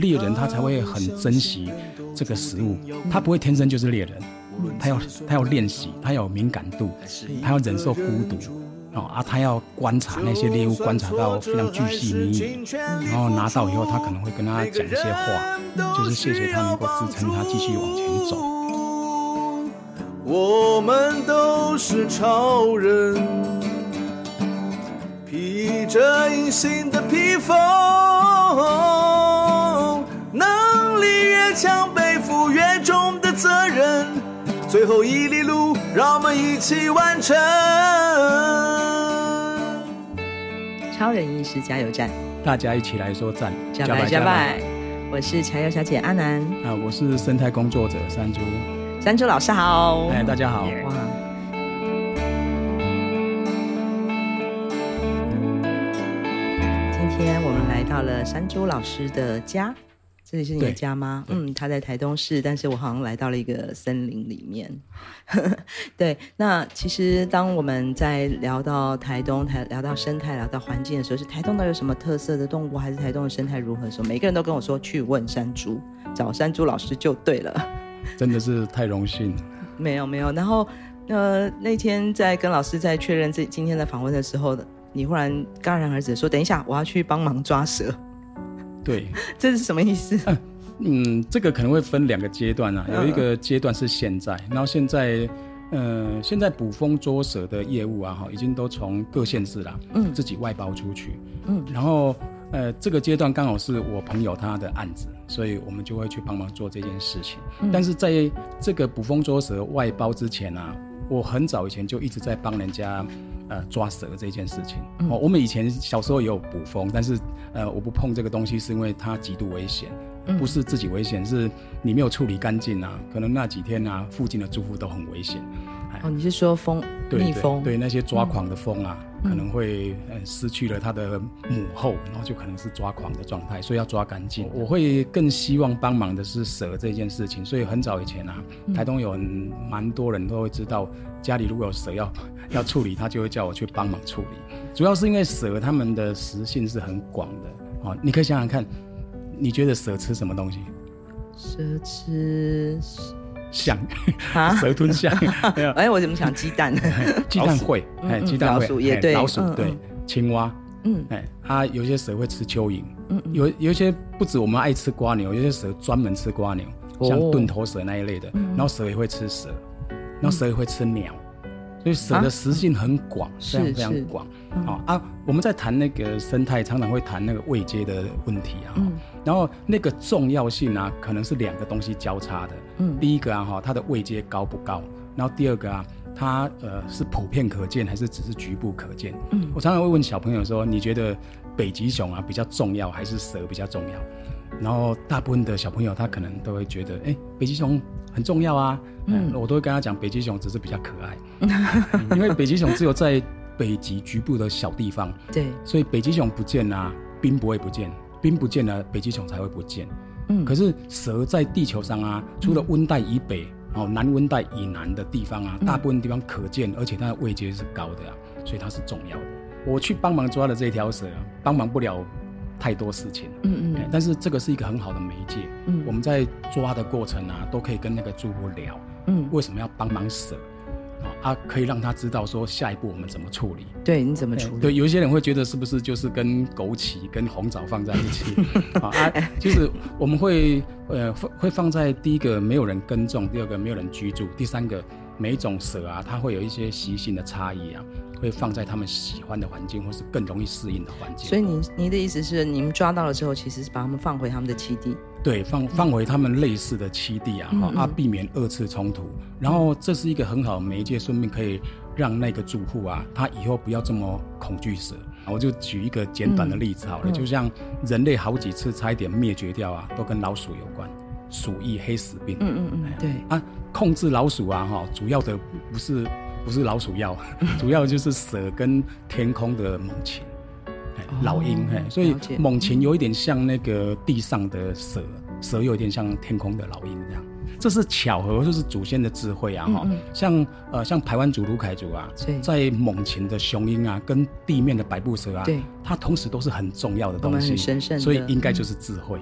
猎人他才会很珍惜这个食物，他不会天生就是猎人，他要他要练习，他要有敏感度，他要忍受孤独，哦啊，他要观察那些猎物，观察到非常巨细靡遗，然后拿到以后，他可能会跟他讲一些话，就是谢谢他能够支撑他继续往前走。我们都是超人，披着隐形的披风。能力越强，背负越重的责任。最后一里路，让我们一起完成。超人医师加油站，大家一起来说赞，加油加拜。我是柴油小姐阿南，啊，我是生态工作者山猪，山猪老师好，哎，大家好，哇，今天我们来到了山猪老师的家。这里是你的家吗？嗯，他在台东市，但是我好像来到了一个森林里面。对，那其实当我们在聊到台东、台聊到生态、聊到环境的时候，是台东的有什么特色的动物，还是台东的生态如何的时候，每个人都跟我说去问山猪，找山猪老师就对了。真的是太荣幸。没有没有，然后呃那天在跟老师在确认这今天的访问的时候，你忽然戛然而止说：“等一下，我要去帮忙抓蛇。”对，这是什么意思？嗯，这个可能会分两个阶段啊。有一个阶段是现在，然后现在，呃，现在捕风捉蛇的业务啊，哈，已经都从各县市啦，嗯，自己外包出去，嗯，然后，呃，这个阶段刚好是我朋友他的案子，所以我们就会去帮忙做这件事情。嗯，但是在这个捕风捉蛇外包之前啊，我很早以前就一直在帮人家。呃，抓蛇这件事情，哦、嗯，我们以前小时候也有捕风，但是呃，我不碰这个东西是因为它极度危险，不是自己危险，是你没有处理干净啊，可能那几天啊，附近的住户都很危险。哦，你是说蜂蜜蜂？对，那些抓狂的蜂啊，嗯、可能会呃失去了它的母后，然后就可能是抓狂的状态，所以要抓干净。我会更希望帮忙的是蛇这件事情，所以很早以前啊，台东有蛮多人都会知道，家里如果有蛇要。要处理，他就会叫我去帮忙处理。主要是因为蛇它们的食性是很广的，哦，你可以想想看，你觉得蛇吃什么东西？蛇吃象啊？蛇吞象？哎，我怎么想鸡蛋？鸡蛋会，哎，鸡蛋会。老鼠也对，老鼠对，青蛙，嗯，哎，它有些蛇会吃蚯蚓，嗯，有有一些不止我们爱吃瓜牛，有些蛇专门吃瓜牛，像钝头蛇那一类的。然后蛇也会吃蛇，然后蛇也会吃鸟。所以蛇的食性很广，啊、非常非常广。好、嗯、啊，我们在谈那个生态，常常会谈那个位阶的问题啊。嗯、然后那个重要性啊，可能是两个东西交叉的。嗯，第一个啊，哈，它的位阶高不高？然后第二个啊，它呃是普遍可见还是只是局部可见？嗯，我常常会问小朋友说，你觉得北极熊啊比较重要，还是蛇比较重要？然后大部分的小朋友他可能都会觉得，哎，北极熊很重要啊。嗯，我都会跟他讲，北极熊只是比较可爱，因为北极熊只有在北极局部的小地方。对，所以北极熊不见啊，冰不会不见，冰不见了，北极熊才会不见。嗯，可是蛇在地球上啊，除了温带以北，然后南温带以南的地方啊，大部分地方可见，而且它的位阶是高的啊，所以它是重要的。我去帮忙抓了这条蛇，帮忙不了。太多事情，嗯嗯，但是这个是一个很好的媒介，嗯，我们在抓的过程啊，都可以跟那个住户聊，嗯，为什么要帮忙舍，啊，可以让他知道说下一步我们怎么处理，对，你怎么处理？对，有一些人会觉得是不是就是跟枸杞、跟红枣放在一起，啊，就是我们会呃会会放在第一个没有人耕种，第二个没有人居住，第三个每一种蛇啊，它会有一些习性的差异啊。会放在他们喜欢的环境，或是更容易适应的环境。所以您您的意思是，你们抓到了之后，其实是把他们放回他们的栖地？对，放放回他们类似的栖地啊，嗯嗯啊，避免二次冲突。然后这是一个很好的媒介，顺便可以让那个住户啊，他以后不要这么恐惧蛇。我就举一个简短的例子好了，就像人类好几次差一点灭绝掉啊，都跟老鼠有关，鼠疫、黑死病。嗯嗯嗯，对啊，控制老鼠啊，哈，主要的不是。不是老鼠药，主要就是蛇跟天空的猛禽，老鹰，嘿所以猛禽有一点像那个地上的蛇，蛇有一点像天空的老鹰这样。这是巧合，就是祖先的智慧啊！哈，像呃像台湾族鲁凯族啊，在猛禽的雄鹰啊，跟地面的白布蛇啊，对它同时都是很重要的东西，所以应该就是智慧。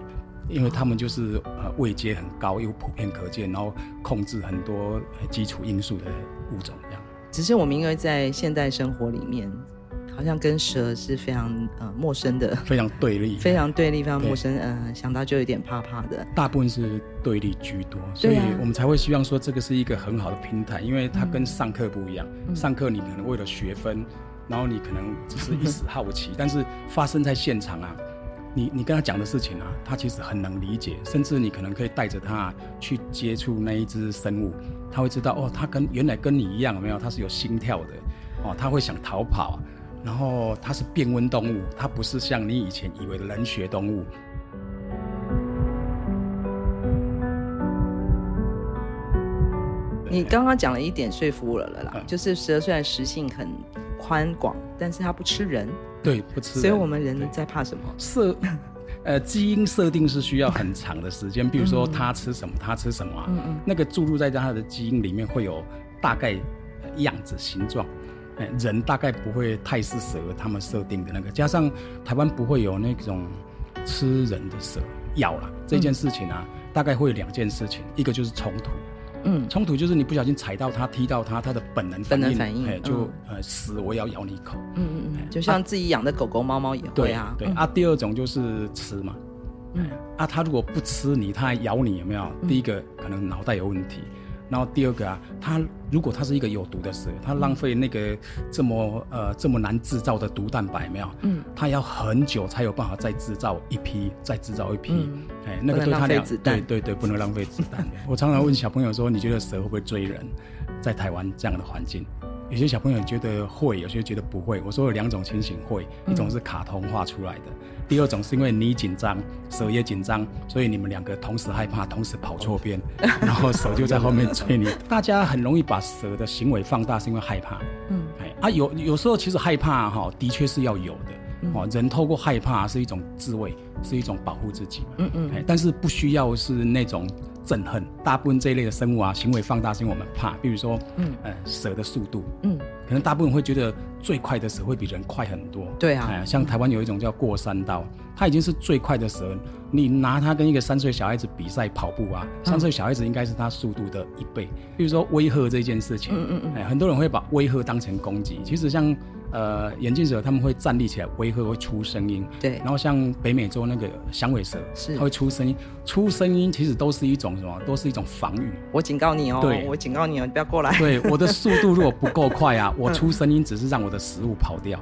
因为他们就是呃位阶很高又普遍可见，然后控制很多基础因素的物种这样。只是我们因为在现代生活里面，好像跟蛇是非常呃陌生的，非常对立，非常对立，非常陌生，呃，想到就有点怕怕的。大部分是对立居多，所以我们才会希望说这个是一个很好的平台，因为它跟上课不一样。嗯、上课你可能为了学分，然后你可能只是一时好奇，但是发生在现场啊。你你跟他讲的事情啊，他其实很能理解，甚至你可能可以带着他去接触那一只生物，他会知道哦，他跟原来跟你一样，有没有？他是有心跳的，哦，他会想逃跑，然后他是变温动物，他不是像你以前以为的冷血动物。你刚刚讲了一点说服我了啦，嗯、就是蛇虽然食性很宽广，但是它不吃人。对，不吃。所以我们人在怕什么？设，呃，基因设定是需要很长的时间。比如说，他吃什么，他吃什么啊？嗯嗯。那个注入在他的基因里面会有大概样子、形状。哎，人大概不会太是蛇，他们设定的那个。加上台湾不会有那种吃人的蛇咬了这件事情啊，嗯、大概会有两件事情，一个就是冲突。嗯，冲突就是你不小心踩到它、踢到它，它的本能本能反应，哎，就呃死，我也要咬你一口。嗯嗯嗯，就像自己养的狗狗、猫猫也会啊。对啊，第二种就是吃嘛。嗯，啊，它如果不吃你，它还咬你，有没有？第一个可能脑袋有问题。然后第二个啊，它如果它是一个有毒的蛇，它浪费那个这么呃这么难制造的毒蛋白，没有？嗯，它要很久才有办法再制造一批，再制造一批。嗯，哎，那个对它俩，对对对，不能浪费子弹。我常常问小朋友说，你觉得蛇会不会追人？在台湾这样的环境？有些小朋友觉得会，有些觉得不会。我说有两种情形会，一种是卡通画出来的，第二种是因为你紧张，蛇也紧张，所以你们两个同时害怕，同时跑错边，然后手就在后面追你。大家很容易把蛇的行为放大，是因为害怕。嗯，哎啊，有有时候其实害怕哈，的确是要有的。哦，人透过害怕是一种自卫，是一种保护自己嗯。嗯嗯，但是不需要是那种。憎恨，大部分这一类的生物啊，行为放大是因为我们怕。比如说，嗯，呃，蛇的速度，嗯，可能大部分会觉得最快的蛇会比人快很多。对啊，哎、像台湾有一种叫过山刀，它已经是最快的蛇。你拿它跟一个三岁小孩子比赛跑步啊，三岁小孩子应该是它速度的一倍。比如说威吓这件事情，嗯嗯嗯、哎，很多人会把威吓当成攻击，其实像。呃，眼镜蛇他们会站立起来，威吓会出声音。对，然后像北美洲那个响尾蛇，是它会出声音，出声音其实都是一种什么？都是一种防御。我警告你哦，对，我警告你哦，你不要过来。对，我的速度如果不够快啊，我出声音只是让我的食物跑掉，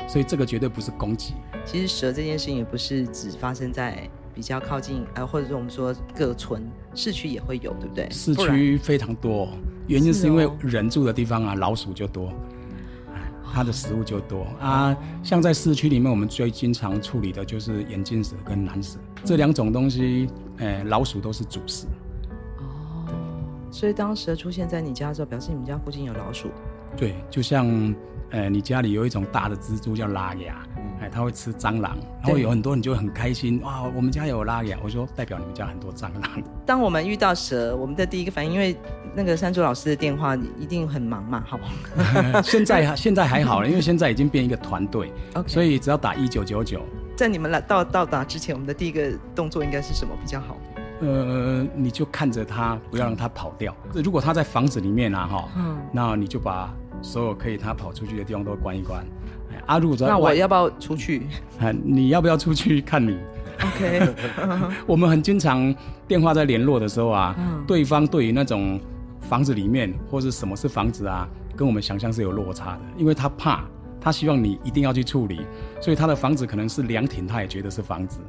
嗯、所以这个绝对不是攻击。其实蛇这件事情也不是只发生在比较靠近，呃，或者说我们说各村市区也会有，对不对？市区非常多，原因是因为人住的地方啊，老鼠就多。它的食物就多啊，像在市区里面，我们最经常处理的就是眼镜蛇跟蓝蛇这两种东西，呃，老鼠都是主食。哦，所以当蛇出现在你家的时候，表示你们家附近有老鼠。对，就像呃，你家里有一种大的蜘蛛叫拉牙，哎，它会吃蟑螂，然后有很多人就很开心哇，我们家有拉雅，我说代表你们家很多蟑螂。当我们遇到蛇，我们的第一个反应，因为。那个山竹老师的电话一定很忙嘛，好不好？现在 现在还好了，因为现在已经变一个团队.所以只要打一九九九。在你们来到到达之前，我们的第一个动作应该是什么比较好？呃，你就看着它，不要让它跑掉。如果它在房子里面啊，哈，嗯，那你就把所有可以它跑出去的地方都关一关。啊，如果那我要不要出去？你要不要出去？看你。OK，我们很经常电话在联络的时候啊，嗯、对方对于那种。房子里面或是什么是房子啊，跟我们想象是有落差的，因为他怕，他希望你一定要去处理，所以他的房子可能是凉亭，他也觉得是房子。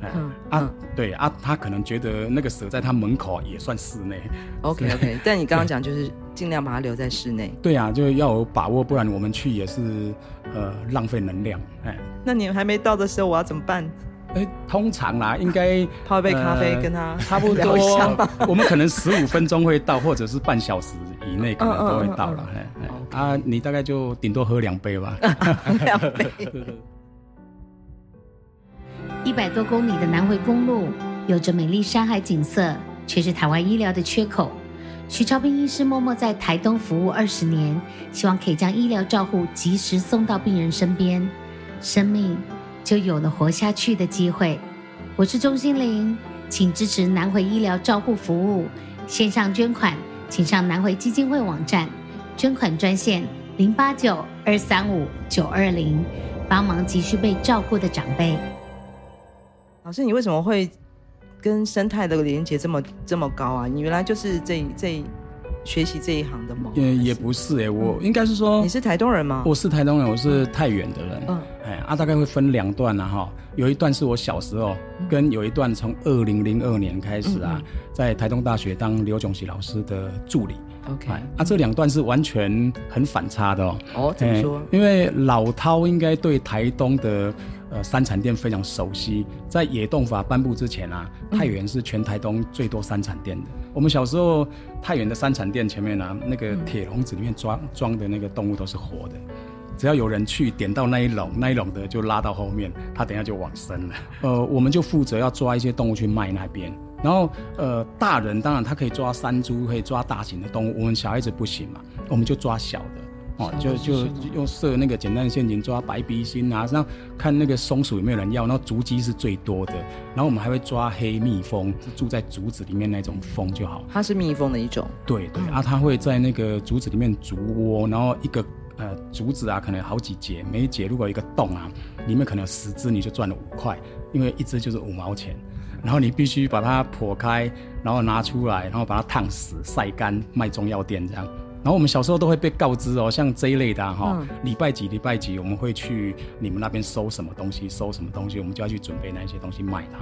嗯啊，对啊，他可能觉得那个蛇在他门口也算室内。OK OK，但你刚刚讲就是尽量把它留在室内。对啊，就要有把握，不然我们去也是呃浪费能量。哎，那你还没到的时候，我要怎么办？哎，通常啦，应该泡一杯咖啡跟他差不多。我们可能十五分钟会到，或者是半小时以内可能都会到了。哎啊，你大概就顶多喝两杯吧。两杯。一百多公里的南回公路，有着美丽山海景色，却是台湾医疗的缺口。许超斌医师默默在台东服务二十年，希望可以将医疗照护及时送到病人身边，生命就有了活下去的机会。我是钟欣凌，请支持南回医疗照护服务。线上捐款，请上南回基金会网站，捐款专线零八九二三五九二零，帮忙急需被照顾的长辈。老师，你为什么会跟生态的连接这么这么高啊？你原来就是这这。学习这一行的吗？也也不是哎、欸，我应该是说，你是台东人吗？我是台东人，我是太原的人。嗯，哎，啊，大概会分两段啊哈。有一段是我小时候，跟有一段从二零零二年开始啊，在台东大学当刘炯喜老师的助理。OK，啊，这两段是完全很反差的哦。哦，怎么说？因为老饕应该对台东的。呃，山产店非常熟悉。在野动法颁布之前啊，太原是全台东最多山产店的。嗯、我们小时候，太原的山产店前面啊，那个铁笼子里面装装的那个动物都是活的。只要有人去点到那一笼，那一笼的就拉到后面，他等下就往生了。呃，我们就负责要抓一些动物去卖那边。然后，呃，大人当然他可以抓山猪，可以抓大型的动物，我们小孩子不行嘛，我们就抓小的。哦，就就用设那个简单的陷阱抓白鼻心啊，然后看那个松鼠有没有人要，然后竹鸡是最多的，然后我们还会抓黑蜜蜂，是住在竹子里面那种蜂就好。它是蜜蜂的一种。对对，啊，它会在那个竹子里面筑窝，然后一个呃竹子啊，可能有好几节，每一节如果有一个洞啊，里面可能有十只，你就赚了五块，因为一只就是五毛钱，然后你必须把它剖开，然后拿出来，然后把它烫死、晒干，卖中药店这样。然后我们小时候都会被告知哦，像这一类的哈、啊，礼拜几礼拜几我们会去你们那边收什么东西，收什么东西，我们就要去准备那些东西卖它。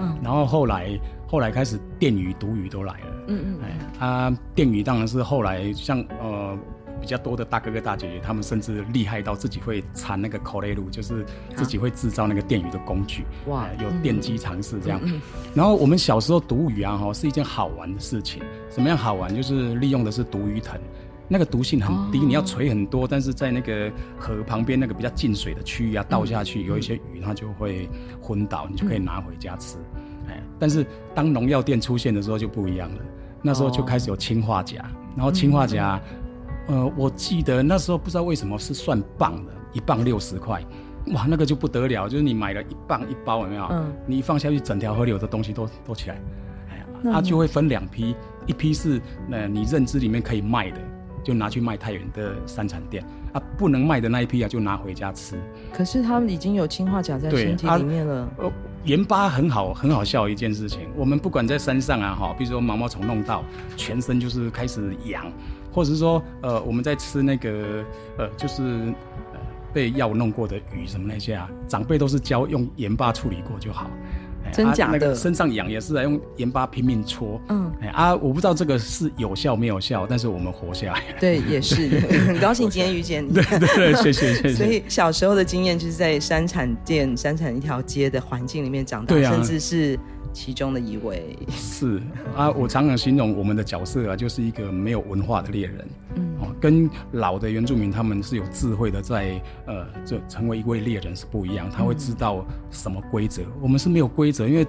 嗯，然后后来后来开始电鱼、毒鱼都来了。嗯嗯，哎啊，电鱼当然是后来像呃比较多的大哥哥大姐姐，他们甚至厉害到自己会缠那个口雷露，就是自己会制造那个电鱼的工具。哇，有电机尝试这样。嗯，然后我们小时候毒鱼啊哈是一件好玩的事情，什么样好玩？就是利用的是毒鱼藤。那个毒性很低，你要锤很多，但是在那个河旁边那个比较进水的区域啊，倒下去有一些鱼，它就会昏倒，你就可以拿回家吃。哎，但是当农药店出现的时候就不一样了，那时候就开始有氰化钾，然后氰化钾，呃，我记得那时候不知道为什么是算磅的，一磅六十块，哇，那个就不得了，就是你买了一磅一包有没有？嗯，你一放下去，整条河流的东西都都起来，哎，它就会分两批，一批是呃你认知里面可以卖的。就拿去卖太原的山产店啊，不能卖的那一批啊，就拿回家吃。可是他们已经有氰化钾在身体里面了。呃，盐巴很好，很好笑一件事情。我们不管在山上啊，哈，比如说毛毛虫弄到，全身就是开始痒，或者是说，呃，我们在吃那个，呃，就是呃被药弄过的鱼什么那些啊，长辈都是教用盐巴处理过就好。真假的，啊那个、身上痒也是在用盐巴拼命搓。嗯，哎啊，我不知道这个是有效没有效，但是我们活下来。对，也是 很高兴今天遇见你。对对对，谢谢谢谢。所以小时候的经验就是在山产店、山产一条街的环境里面长大，啊、甚至是。其中的一位。是。啊，我常常形容我们的角色啊，就是一个没有文化的猎人，嗯，哦，跟老的原住民他们是有智慧的在，在呃，就成为一位猎人是不一样，他会知道什么规则，嗯、我们是没有规则，因为。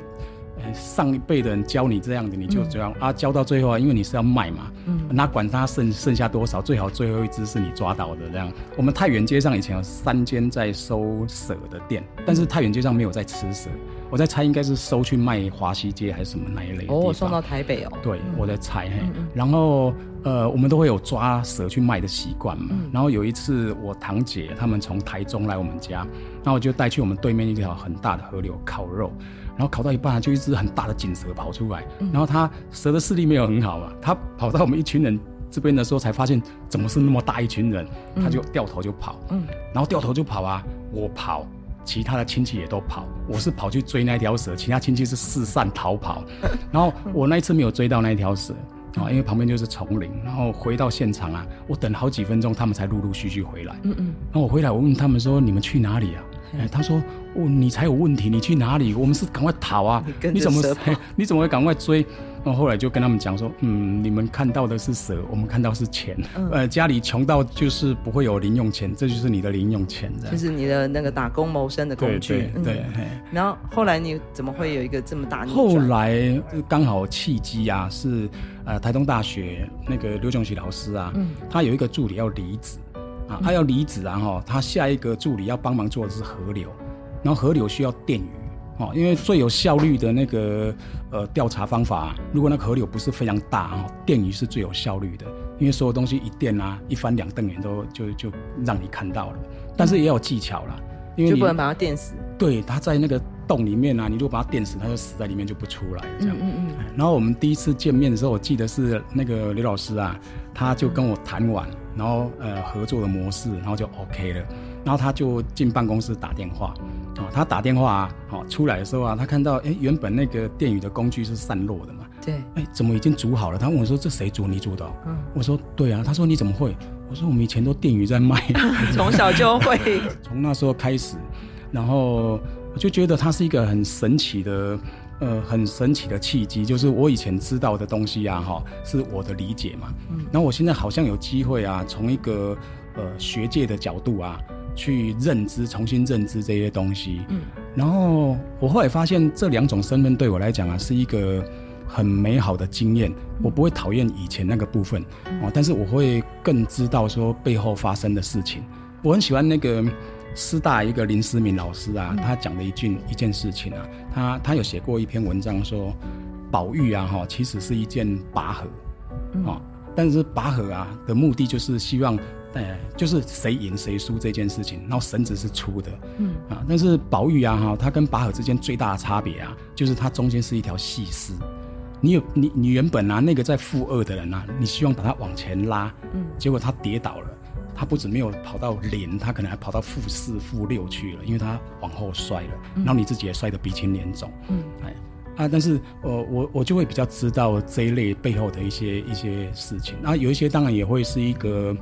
上一辈的人教你这样的，你就这样、嗯、啊，教到最后啊，因为你是要卖嘛，嗯，哪管他剩剩下多少，最好最后一只是你抓到的这样。我们太原街上以前有三间在收蛇的店，但是太原街上没有在吃蛇，我在猜应该是收去卖华西街还是什么那一类的。哦，送到台北哦。对，我在猜嘿。嗯嗯然后呃，我们都会有抓蛇去卖的习惯嘛。嗯、然后有一次我堂姐他们从台中来我们家，然后我就带去我们对面一条很大的河流烤肉。然后烤到一半，就一只很大的锦蛇跑出来。然后它蛇的视力没有很好嘛，它跑到我们一群人这边的时候，才发现怎么是那么大一群人，它就掉头就跑。嗯，然后掉头就跑啊，我跑，其他的亲戚也都跑，我是跑去追那条蛇，其他亲戚是四散逃跑。然后我那一次没有追到那条蛇啊，因为旁边就是丛林。然后回到现场啊，我等好几分钟，他们才陆陆续续回来。嗯嗯，然后我回来，我问他们说：“你们去哪里啊？”哎，他说：“哦，你才有问题，你去哪里？我们是赶快逃啊！你，你怎么你怎么会赶快追？”然后后来就跟他们讲说：“嗯，你们看到的是蛇，我们看到是钱。嗯、呃，家里穷到就是不会有零用钱，这就是你的零用钱，就是你的那个打工谋生的工具。对，对，对、嗯，然后后来你怎么会有一个这么大？后来刚好契机啊，是呃台东大学那个刘炯喜老师啊，嗯、他有一个助理要离职。”啊，他要离子，然后他下一个助理要帮忙做的是河流，然后河流需要电鱼，哦，因为最有效率的那个呃调查方法，如果那个河流不是非常大哦，电鱼是最有效率的，因为所有东西一电啊，一翻两瞪眼都就就让你看到了，但是也有技巧啦，因为你就不能把它电死。对，它在那个洞里面啊，你如果把它电死，它就死在里面就不出来这样。嗯嗯，嗯。然后我们第一次见面的时候，我记得是那个刘老师啊，他就跟我谈完，然后呃合作的模式，然后就 OK 了，然后他就进办公室打电话。哦，他打电话啊，好出来的时候啊，他看到哎，原本那个电鱼的工具是散落的嘛，对，哎，怎么已经煮好了？他问我说：“这谁煮？你煮的？”嗯，我说：“对啊。”他说：“你怎么会？”我说：“我们以前都电鱼在卖，从小就会。”从那时候开始，然后我就觉得它是一个很神奇的，呃，很神奇的契机，就是我以前知道的东西啊，哈，是我的理解嘛，嗯，然后我现在好像有机会啊，从一个呃学界的角度啊。去认知，重新认知这些东西。嗯，然后我后来发现，这两种身份对我来讲啊，是一个很美好的经验。我不会讨厌以前那个部分哦，但是我会更知道说背后发生的事情。我很喜欢那个师大一个林思敏老师啊，他讲的一句一件事情啊，他他有写过一篇文章说，宝玉啊哈，其实是一件拔河，啊，但是拔河啊的目的就是希望。呃，就是谁赢谁输这件事情，然后绳子是粗的，嗯啊，但是宝玉啊哈，它跟拔河之间最大的差别啊，就是它中间是一条细丝。你有你你原本啊那个在负二的人啊，你希望把它往前拉，嗯，结果他跌倒了，他不止没有跑到零，他可能还跑到负四、负六去了，因为他往后摔了，然后你自己也摔得鼻青脸肿，嗯，哎啊，但是呃我我就会比较知道这一类背后的一些一些事情，啊，有一些当然也会是一个。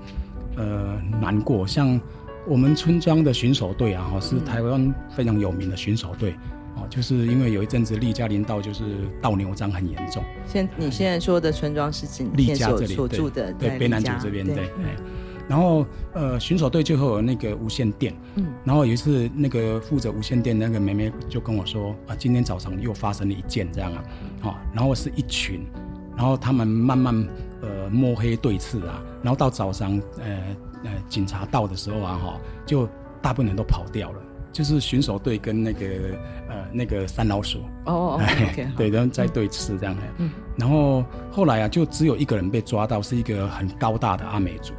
呃，难过。像我们村庄的巡守队啊，哈，是台湾非常有名的巡守队，哦、嗯，就是因为有一阵子利嘉林道就是倒牛獐很严重。现你现在说的村庄是指利嘉这里所住的，对，北南族这边对，对。然后呃，巡守队最后有那个无线电，嗯，然后有一次那个负责无线电那个妹妹就跟我说啊，今天早上又发生了一件这样啊，好，然后是一群，然后他们慢慢。呃，摸黑对峙啊，然后到早上，呃呃，警察到的时候啊，哈，就大部分人都跑掉了，就是巡守队跟那个呃那个三老鼠。哦对，然后在对峙这样的，嗯，然后后来啊，就只有一个人被抓到，是一个很高大的阿美族，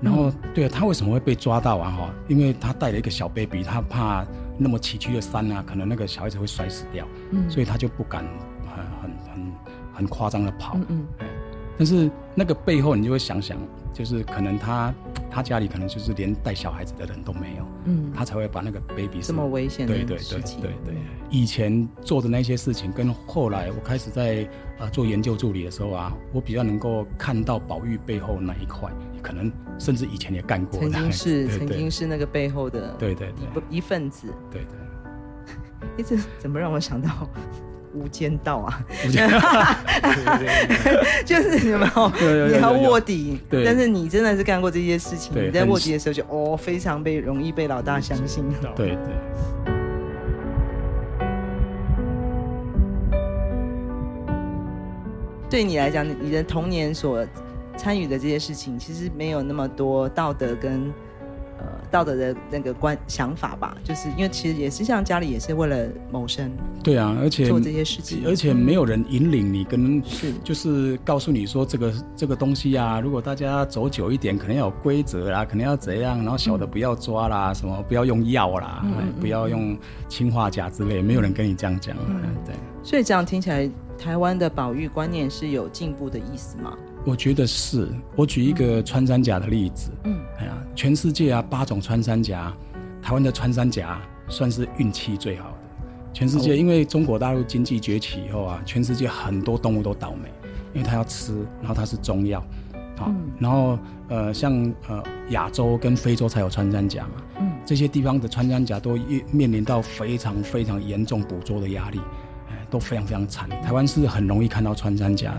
然后、嗯、对啊，他为什么会被抓到啊？哈，因为他带了一个小 baby，他怕那么崎岖的山啊，可能那个小孩子会摔死掉，嗯，所以他就不敢很很很很夸张的跑，嗯。嗯但是那个背后，你就会想想，就是可能他他家里可能就是连带小孩子的人都没有，嗯，他才会把那个 baby 这么危险的事情，对对对对，以前做的那些事情，跟后来我开始在呃做研究助理的时候啊，我比较能够看到保育背后那一块，可能甚至以前也干过，曾经是 对对对。曾经是那个背后的对对对。一份子，对对，一直怎么让我想到？无间道啊，就是有没有？你要卧底，但是你真的是干过这些事情。你在卧底的时候就哦，非常被容易被老大相信。对对。对你来讲，你的童年所参与的这些事情，其实没有那么多道德跟。呃，道德的那个观想法吧，就是因为其实也是像家里也是为了谋生，对啊，而且做这些事情，而且没有人引领你，跟是。就是告诉你说这个这个东西啊，如果大家走久一点，可能要有规则啦，可能要怎样，然后小的不要抓啦，嗯、什么不要用药啦，嗯嗯、不要用氰化钾之类，没有人跟你这样讲，嗯，对。所以这样听起来，台湾的保育观念是有进步的意思吗？我觉得是，我举一个穿山甲的例子。嗯，哎呀，全世界啊八种穿山甲，台湾的穿山甲算是运气最好的。全世界因为中国大陆经济崛起以后啊，全世界很多动物都倒霉，因为它要吃，然后它是中药，好，然后呃像呃亚洲跟非洲才有穿山甲嘛，嗯，这些地方的穿山甲都面临到非常非常严重捕捉的压力，哎，都非常非常惨。台湾是很容易看到穿山甲。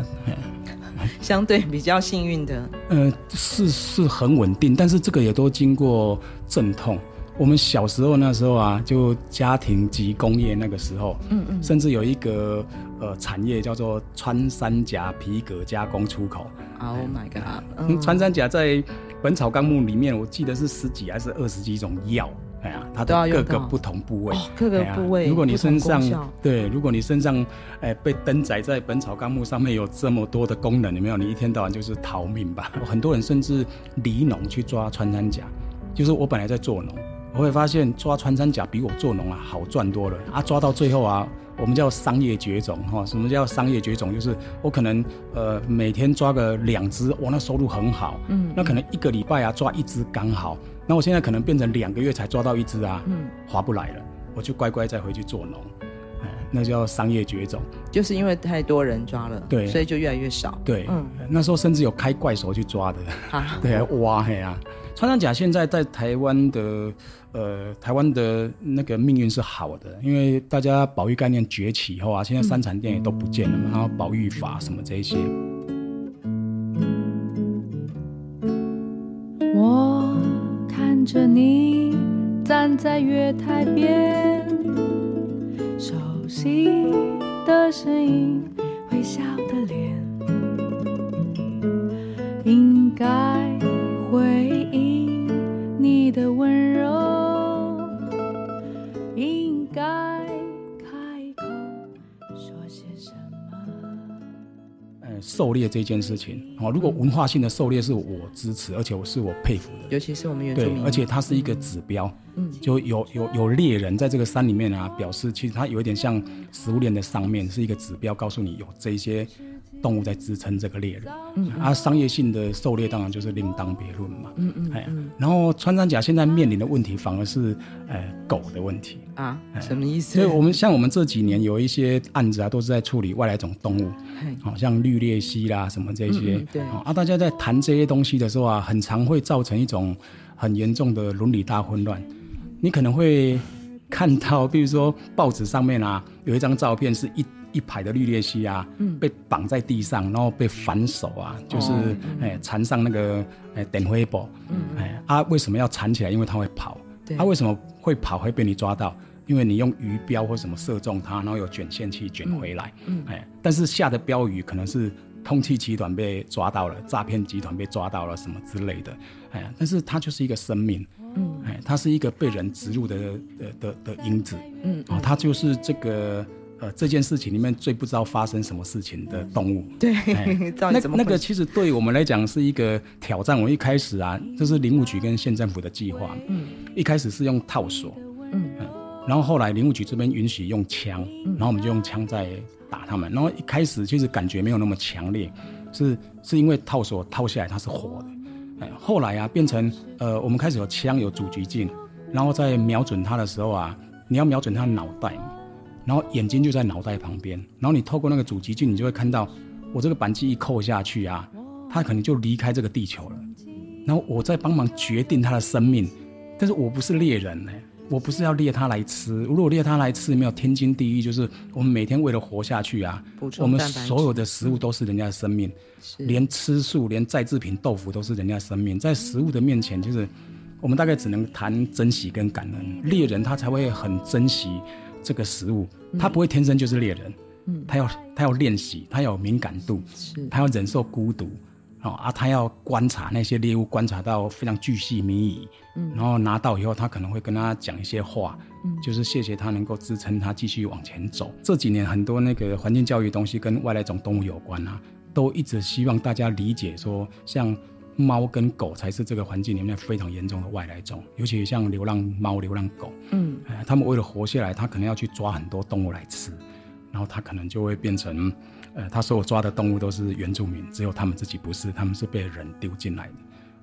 相对比较幸运的，呃，是是很稳定，但是这个也都经过阵痛。我们小时候那时候啊，就家庭及工业那个时候，嗯嗯，甚至有一个呃产业叫做穿山甲皮革加工出口。Oh my god！、嗯、穿山甲在《本草纲目》里面，我记得是十几还是二十几种药，哎呀，它的各个不同部位，哦、各个部位、哎。如果你身上对，如果你身上哎被登载在《本草纲目》上面有这么多的功能，有没有？你一天到晚就是逃命吧。很多人甚至离农去抓穿山甲，就是我本来在做农，我会发现抓穿山甲比我做农啊好赚多了啊！抓到最后啊。我们叫商业绝种哈，什么叫商业绝种？就是我可能呃每天抓个两只，我那收入很好，嗯，那可能一个礼拜啊抓一只刚好，那我现在可能变成两个月才抓到一只啊，嗯，划不来了，我就乖乖再回去做农，哎，那叫商业绝种，就是因为太多人抓了，对，所以就越来越少，对，嗯，那时候甚至有开怪手去抓的，啊，对，挖黑啊。穿山甲现在在台湾的，呃，台湾的那个命运是好的，因为大家保育概念崛起以后啊，现在三产店也都不见了嘛，然后保育法什么这一些。我看着你站在月台边，熟悉的声音，微笑的脸，应该回应你的温柔，狩猎这件事情，哦，如果文化性的狩猎是我支持，而且我是我佩服的，尤其是我们原住民，对，而且它是一个指标，嗯，就有有有猎人在这个山里面啊，表示其实它有一点像食物链的上面是一个指标，告诉你有这些。动物在支撑这个猎人，嗯，嗯，啊，商业性的狩猎当然就是另当别论嘛，嗯嗯，哎，然后穿山甲现在面临的问题反而是，呃，狗的问题。啊，什么意思？所以我们像我们这几年有一些案子啊，都是在处理外来种动物，好像绿鬣蜥啦什么这些，对，啊，大家在谈这些东西的时候啊，很常会造成一种很严重的伦理大混乱，你可能会看到，比如说报纸上面啊，有一张照片是一。一排的绿鬣蜥啊，嗯、被绑在地上，然后被反手啊，就是哎缠、上那个哎电火布，哎、欸、啊为什么要缠起来？因为它会跑。它对、啊、为什么会跑会被你抓到？因为你用鱼标或什么射中它，然后有卷线器卷回来。哎、嗯欸，但是下的标语可能是通气集团被抓到了，诈骗集团被抓到了什么之类的。哎、欸，但是它就是一个生命。嗯，哎、欸，它是一个被人植入的的的的因子。嗯，哦，它就是这个。呃，这件事情里面最不知道发生什么事情的动物，对，哎、那那个其实对我们来讲是一个挑战。我一开始啊，就是林务局跟县政府的计划，嗯，一开始是用套索，嗯，嗯，然后后来林务局这边允许用枪，然后我们就用枪在打他们。然后一开始其实感觉没有那么强烈，是是因为套索套下来它是活的，哎，后来啊变成呃，我们开始有枪有阻击镜，然后在瞄准它的时候啊，你要瞄准它的脑袋。然后眼睛就在脑袋旁边，然后你透过那个主机镜，你就会看到我这个扳机一扣下去啊，它可能就离开这个地球了。然后我在帮忙决定它的生命，但是我不是猎人呢，我不是要猎它来吃。如果猎它来吃，没有天经地义，就是我们每天为了活下去啊，我们所有的食物都是人家的生命，连吃素、连再制品豆腐都是人家的生命，在食物的面前，就是我们大概只能谈珍惜跟感恩。猎人他才会很珍惜。这个食物，他不会天生就是猎人，嗯，他要他要练习，他要有敏感度，是，他要忍受孤独，哦啊，他要观察那些猎物，观察到非常巨细靡遗，嗯，然后拿到以后，他可能会跟他讲一些话，嗯，就是谢谢他能够支撑他继续往前走。这几年很多那个环境教育东西跟外来种动物有关啊，都一直希望大家理解说，像。猫跟狗才是这个环境里面非常严重的外来种，尤其像流浪猫、流浪狗，嗯，哎，他们为了活下来，他可能要去抓很多动物来吃，然后他可能就会变成，呃，他所有抓的动物都是原住民，只有他们自己不是，他们是被人丢进来的，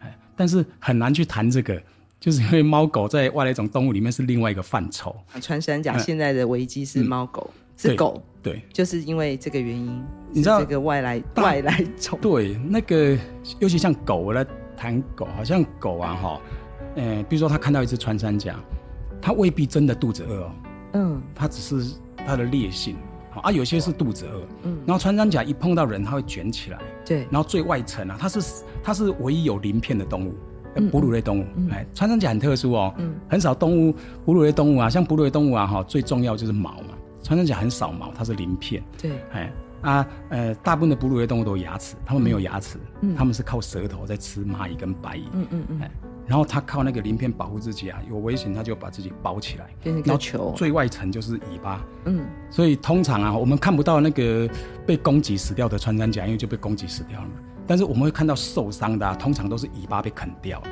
哎，但是很难去谈这个，就是因为猫狗在外来种动物里面是另外一个范畴。穿山甲现在的危机是猫狗。嗯是狗，对，就是因为这个原因，你知道这个外来外来种，对，那个尤其像狗，我来谈狗，好像狗啊，哈，呃，比如说他看到一只穿山甲，他未必真的肚子饿哦，嗯，他只是他的烈性，啊，有些是肚子饿，嗯，然后穿山甲一碰到人，它会卷起来，对，然后最外层啊，它是它是唯一有鳞片的动物，哺乳类动物，哎，穿山甲很特殊哦，嗯，很少动物哺乳类动物啊，像哺乳类动物啊，哈，最重要就是毛嘛。穿山甲很少毛，它是鳞片。对，哎啊呃，大部分的哺乳类动物都有牙齿，它们没有牙齿，嗯，它们是靠舌头在吃蚂蚁跟白蚁。嗯嗯嗯。哎，然后它靠那个鳞片保护自己啊，有危险它就把自己包起来，变成一个球。最外层就是尾巴，嗯，所以通常啊，我们看不到那个被攻击死掉的穿山甲，因为就被攻击死掉了嘛。但是我们会看到受伤的，啊，通常都是尾巴被啃掉，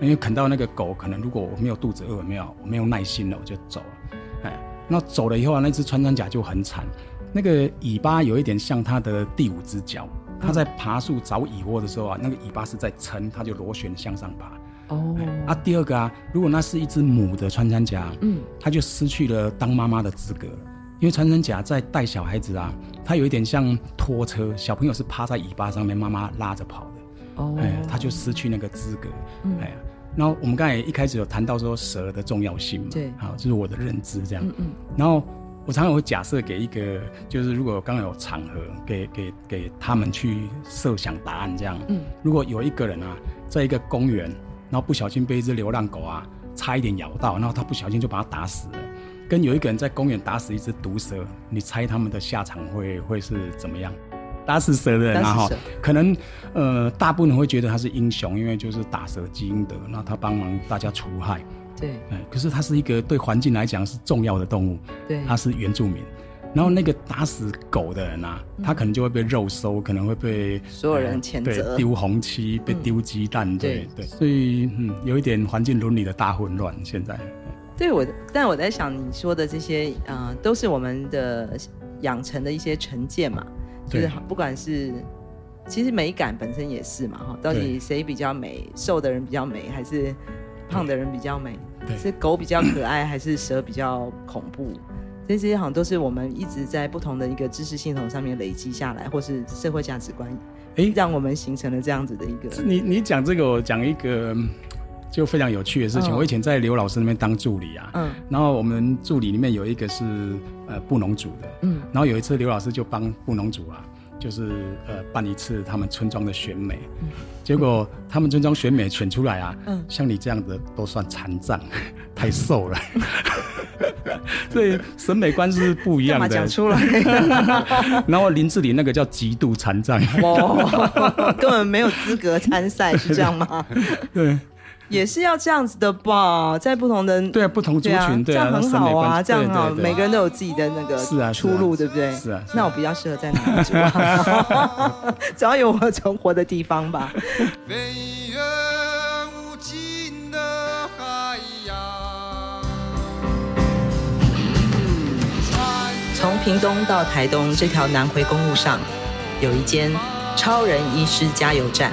因为啃到那个狗，可能如果我没有肚子饿，没有我没有耐心了，我就走了，哎，那走了以后啊，那只穿山甲就很惨，那个尾巴有一点像它的第五只脚。它在爬树找蚁窝的时候啊，那个尾巴是在撑，它就螺旋向上爬。哦，啊，第二个啊，如果那是一只母的穿山甲，嗯，它就失去了当妈妈的资格，因为穿山甲在带小孩子啊，它有一点像拖车，小朋友是趴在尾巴上面，妈妈拉着跑的。哦，哎，它就失去那个资格。嗯，哎呀，然后我们刚才一开始有谈到说蛇的重要性嘛，对，好，这是我的认知这样。嗯嗯，然后。我常常会假设给一个，就是如果刚刚有场合，给给给他们去设想答案这样。嗯，如果有一个人啊，在一个公园，然后不小心被一只流浪狗啊，差一点咬到，然后他不小心就把它打死了，跟有一个人在公园打死一只毒蛇，你猜他们的下场会会是怎么样？打死蛇的人啊，哈，可能呃，大部分人会觉得他是英雄，因为就是打蛇积阴德，然后他帮忙大家除害。对，可是它是一个对环境来讲是重要的动物，对，它是原住民。然后那个打死狗的人啊，他可能就会被肉收，可能会被所有人谴责，丢红漆，被丢鸡蛋，对对。所以嗯，有一点环境伦理的大混乱。现在，对我，但我在想你说的这些，呃，都是我们的养成的一些成见嘛，就是不管是其实美感本身也是嘛，哈，到底谁比较美，瘦的人比较美，还是胖的人比较美？是狗比较可爱，还是蛇比较恐怖？这些好像都是我们一直在不同的一个知识系统上面累积下来，或是社会价值观，哎，让我们形成了这样子的一个。你你讲这个，我讲一个就非常有趣的事情。嗯、我以前在刘老师那边当助理啊，嗯，然后我们助理里面有一个是呃布农族的，嗯，然后有一次刘老师就帮布农族啊。就是呃办一次他们村庄的选美，嗯、结果他们村庄选美选出来啊，嗯、像你这样的都算残障，太瘦了，所以审美观是不一样的。讲出来，然后林志玲那个叫极度残障，哦，根本没有资格参赛，是这样吗？对。也是要这样子的吧，在不同的 对不同族群，对啊，这样很好啊，这样好，每个人都有自己的那个是啊出路，对不对？是啊，那我比较适合在哪里住啊？只要有我存活的地方吧。飞越无尽的海洋。从屏东到台东这条南回公路上，有一间超人医师加油站。